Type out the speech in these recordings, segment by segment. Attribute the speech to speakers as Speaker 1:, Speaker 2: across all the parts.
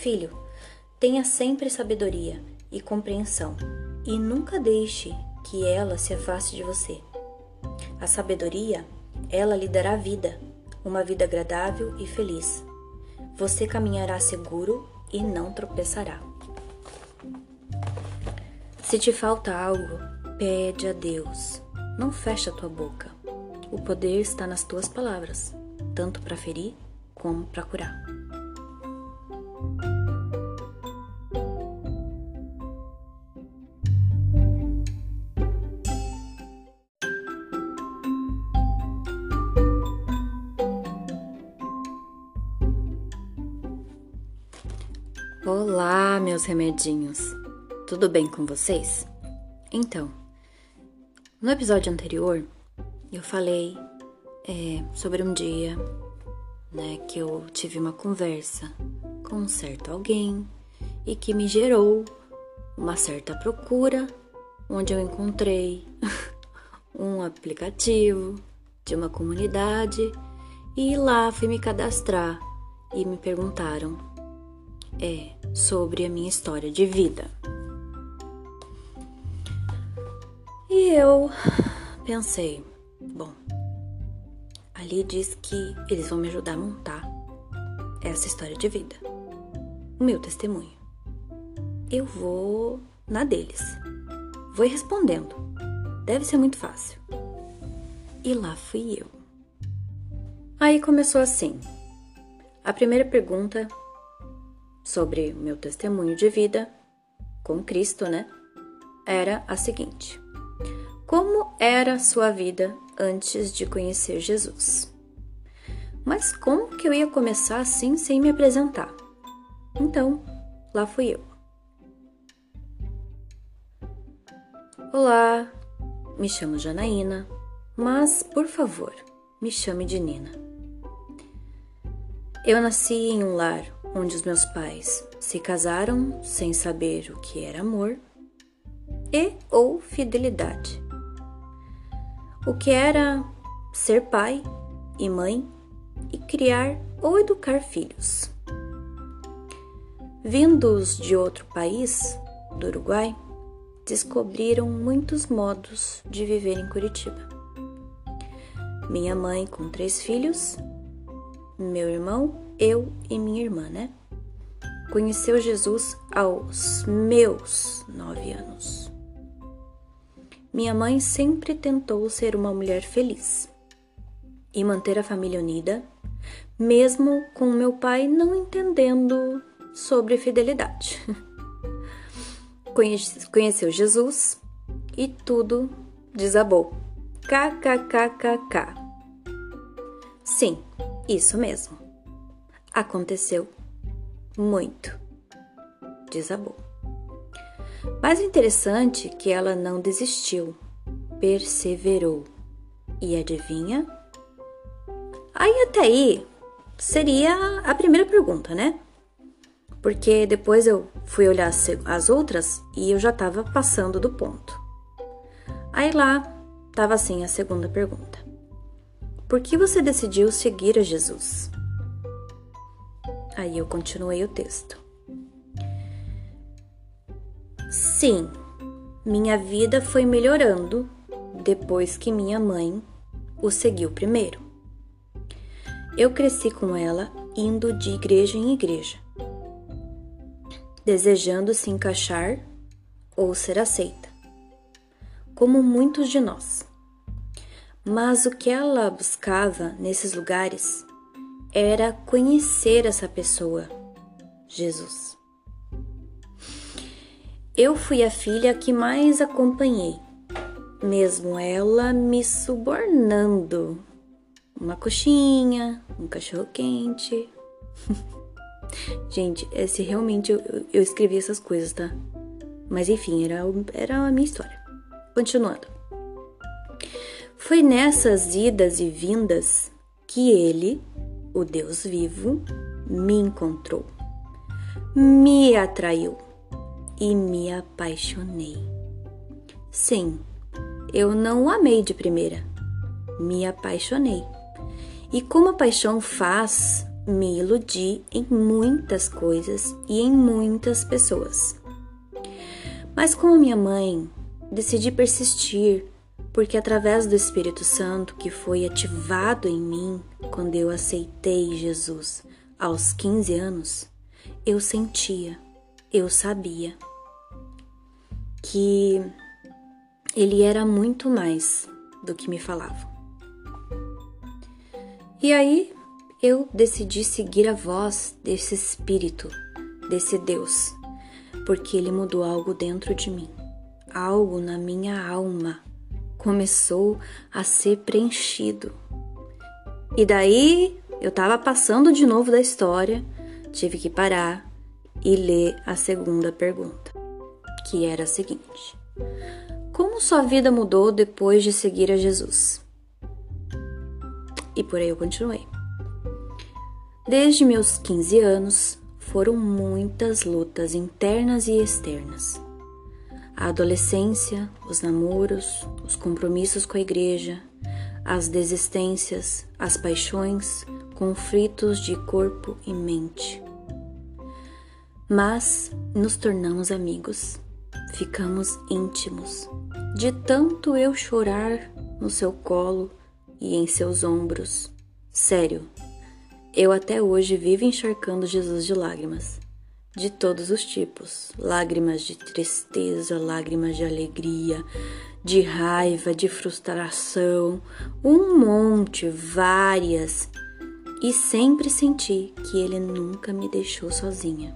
Speaker 1: Filho, tenha sempre sabedoria e compreensão, e nunca deixe que ela se afaste de você. A sabedoria, ela lhe dará vida, uma vida agradável e feliz. Você caminhará seguro e não tropeçará. Se te falta algo, pede a Deus. Não feche a tua boca. O poder está nas tuas palavras, tanto para ferir como para curar. Olá, meus remedinhos. Tudo bem com vocês? Então, no episódio anterior, eu falei é, sobre um dia, né, que eu tive uma conversa com um certo alguém e que me gerou uma certa procura, onde eu encontrei um aplicativo de uma comunidade e lá fui me cadastrar e me perguntaram é sobre a minha história de vida. E eu pensei, bom, ali diz que eles vão me ajudar a montar essa história de vida, o meu testemunho. Eu vou na deles, vou respondendo, deve ser muito fácil. E lá fui eu. Aí começou assim. A primeira pergunta sobre o meu testemunho de vida com Cristo, né? Era a seguinte: Como era sua vida antes de conhecer Jesus? Mas como que eu ia começar assim sem me apresentar? Então, lá fui eu. Olá, me chamo Janaína, mas por favor, me chame de Nina. Eu nasci em um lar onde os meus pais se casaram sem saber o que era amor e ou fidelidade. O que era ser pai e mãe e criar ou educar filhos. Vindos de outro país, do Uruguai, descobriram muitos modos de viver em Curitiba. Minha mãe com três filhos, meu irmão eu e minha irmã, né? Conheceu Jesus aos meus nove anos. Minha mãe sempre tentou ser uma mulher feliz e manter a família unida, mesmo com meu pai não entendendo sobre fidelidade. Conheceu Jesus e tudo desabou. KKKKK. Sim, isso mesmo. Aconteceu muito. Desabou. Mas o interessante é que ela não desistiu, perseverou. E adivinha? Aí até aí seria a primeira pergunta, né? Porque depois eu fui olhar as outras e eu já estava passando do ponto. Aí lá estava assim a segunda pergunta: Por que você decidiu seguir a Jesus? Aí eu continuei o texto. Sim, minha vida foi melhorando depois que minha mãe o seguiu primeiro. Eu cresci com ela indo de igreja em igreja, desejando se encaixar ou ser aceita, como muitos de nós. Mas o que ela buscava nesses lugares era conhecer essa pessoa, Jesus. Eu fui a filha que mais acompanhei, mesmo ela me subornando. Uma coxinha, um cachorro quente. Gente, esse realmente eu, eu, escrevi essas coisas, tá? Mas enfim, era, era a minha história. Continuando. Foi nessas idas e vindas que ele o Deus vivo me encontrou, me atraiu e me apaixonei. Sim, eu não o amei de primeira, me apaixonei. E como a paixão faz me iludi em muitas coisas e em muitas pessoas. Mas como minha mãe, decidi persistir, porque através do Espírito Santo que foi ativado em mim quando eu aceitei Jesus aos 15 anos, eu sentia, eu sabia que ele era muito mais do que me falavam. E aí eu decidi seguir a voz desse Espírito, desse Deus, porque ele mudou algo dentro de mim, algo na minha alma começou a ser preenchido. E daí eu estava passando de novo da história, tive que parar e ler a segunda pergunta, que era a seguinte: Como sua vida mudou depois de seguir a Jesus? E por aí eu continuei. Desde meus 15 anos, foram muitas lutas internas e externas. A adolescência, os namoros, os compromissos com a igreja, as desistências, as paixões, conflitos de corpo e mente. Mas nos tornamos amigos, ficamos íntimos, de tanto eu chorar no seu colo e em seus ombros. Sério, eu até hoje vivo encharcando Jesus de lágrimas, de todos os tipos: lágrimas de tristeza, lágrimas de alegria, de raiva, de frustração, um monte, várias. E sempre senti que ele nunca me deixou sozinha.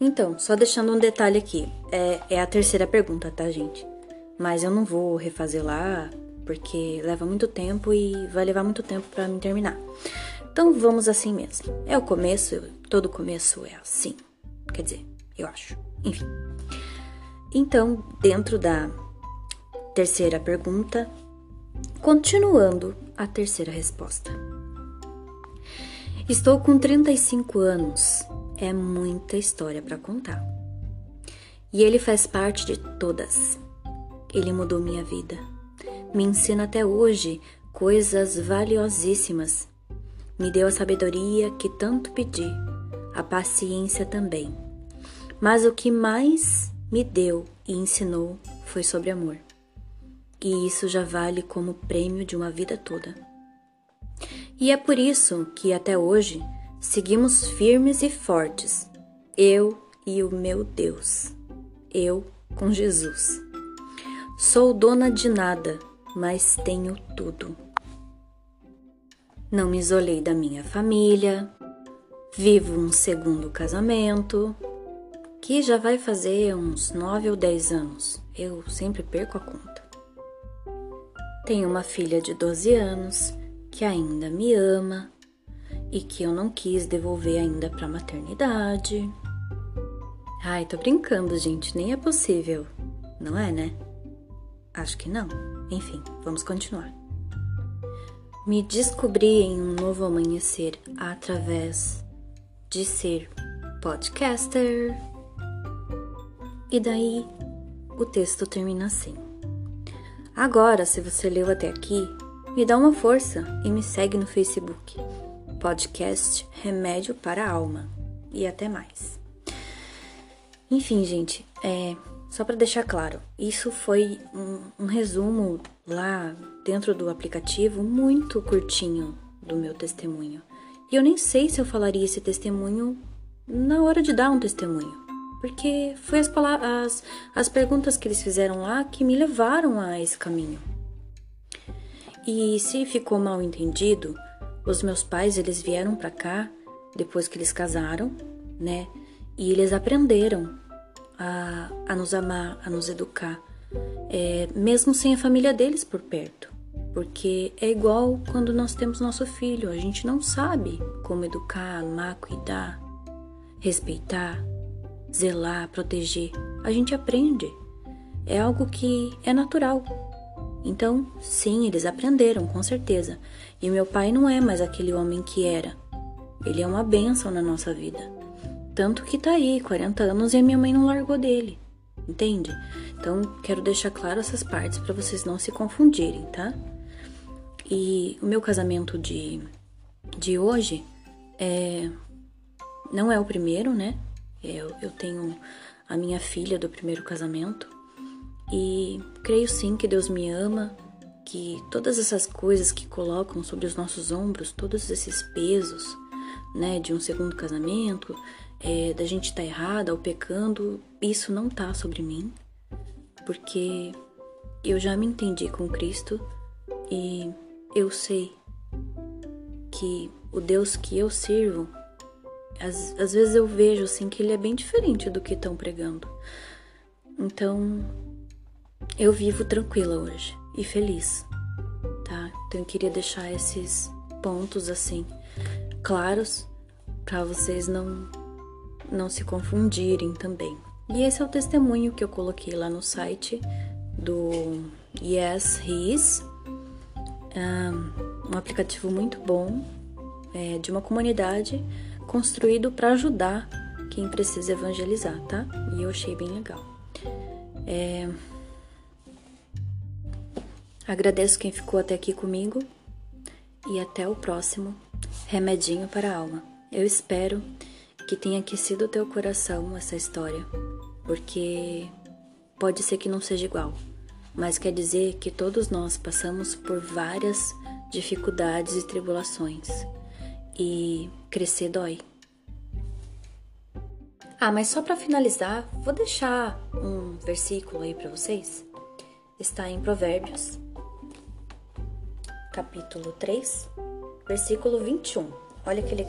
Speaker 1: Então, só deixando um detalhe aqui, é, é a terceira pergunta, tá, gente? Mas eu não vou refazer lá, porque leva muito tempo e vai levar muito tempo para me terminar. Então vamos assim mesmo. É o começo, todo começo é assim. Quer dizer, eu acho. Enfim. Então, dentro da terceira pergunta, continuando a terceira resposta. Estou com 35 anos. É muita história para contar. E ele faz parte de todas. Ele mudou minha vida me ensina até hoje coisas valiosíssimas. Me deu a sabedoria que tanto pedi, a paciência também. Mas o que mais me deu e ensinou foi sobre amor. E isso já vale como prêmio de uma vida toda. E é por isso que até hoje seguimos firmes e fortes, eu e o meu Deus, eu com Jesus. Sou dona de nada mas tenho tudo. Não me isolei da minha família, vivo um segundo casamento, que já vai fazer uns nove ou dez anos, eu sempre perco a conta. Tenho uma filha de 12 anos que ainda me ama e que eu não quis devolver ainda para maternidade. Ai, tô brincando, gente, nem é possível, não é, né? Acho que não. Enfim, vamos continuar. Me descobri em um novo amanhecer através de ser podcaster. E daí o texto termina assim. Agora, se você leu até aqui, me dá uma força e me segue no Facebook. Podcast Remédio para a Alma. E até mais. Enfim, gente, é, só para deixar claro, isso foi um, um, resumo lá dentro do aplicativo muito curtinho do meu testemunho. E eu nem sei se eu falaria esse testemunho na hora de dar um testemunho, porque foi as, as, as perguntas que eles fizeram lá que me levaram a esse caminho. E se ficou mal entendido, os meus pais eles vieram para cá depois que eles casaram, né? E eles aprenderam a, a nos amar, a nos educar, é, mesmo sem a família deles por perto. Porque é igual quando nós temos nosso filho, a gente não sabe como educar, amar, cuidar, respeitar, zelar, proteger. A gente aprende. É algo que é natural. Então, sim, eles aprenderam, com certeza. E meu pai não é mais aquele homem que era. Ele é uma bênção na nossa vida. Tanto que tá aí, 40 anos e a minha mãe não largou dele. Entende? Então, quero deixar claro essas partes para vocês não se confundirem, tá? E o meu casamento de, de hoje é, não é o primeiro, né? Eu, eu tenho a minha filha do primeiro casamento e creio sim que Deus me ama, que todas essas coisas que colocam sobre os nossos ombros, todos esses pesos, né, de um segundo casamento, é, da gente estar tá errada ou pecando, isso não tá sobre mim, porque eu já me entendi com Cristo e eu sei que o Deus que eu sirvo, às, às vezes eu vejo assim que ele é bem diferente do que estão pregando. Então, eu vivo tranquila hoje e feliz, tá? Então eu queria deixar esses pontos assim claros para vocês não não se confundirem também. E esse é o testemunho que eu coloquei lá no site do Yes His um aplicativo muito bom é, de uma comunidade construído para ajudar quem precisa evangelizar, tá? E eu achei bem legal. É... Agradeço quem ficou até aqui comigo e até o próximo Remedinho para a Alma. Eu espero que tenha aquecido o teu coração essa história, porque pode ser que não seja igual mas quer dizer que todos nós passamos por várias dificuldades e tribulações. E crescer dói. Ah, mas só para finalizar, vou deixar um versículo aí para vocês. Está em Provérbios, capítulo 3, versículo 21. Olha que legal.